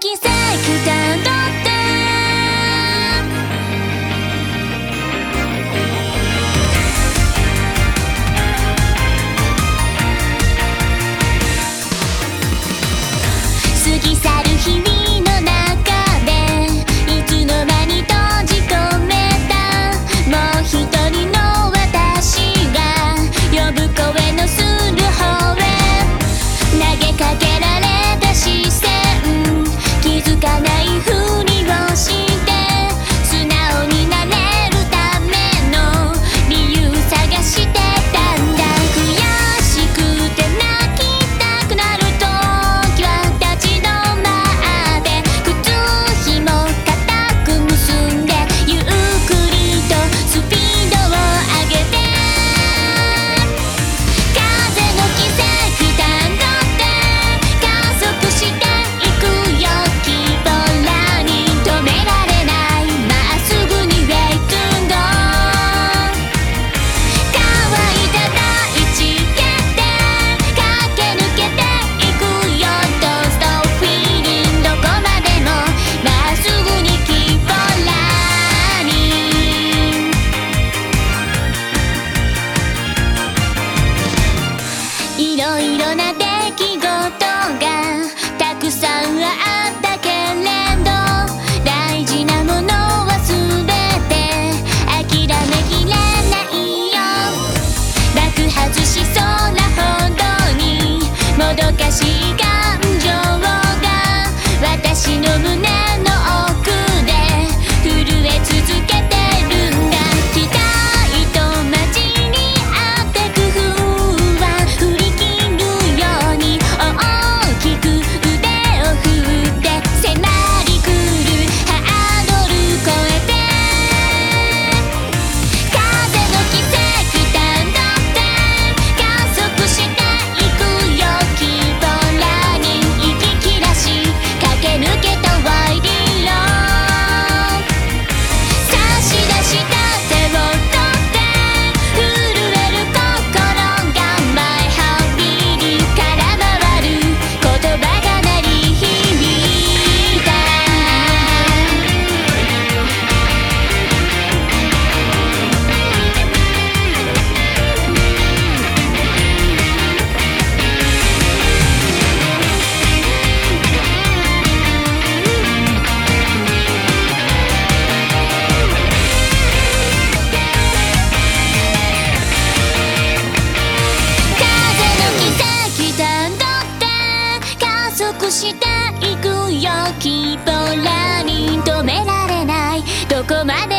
時サイクダウンロこまで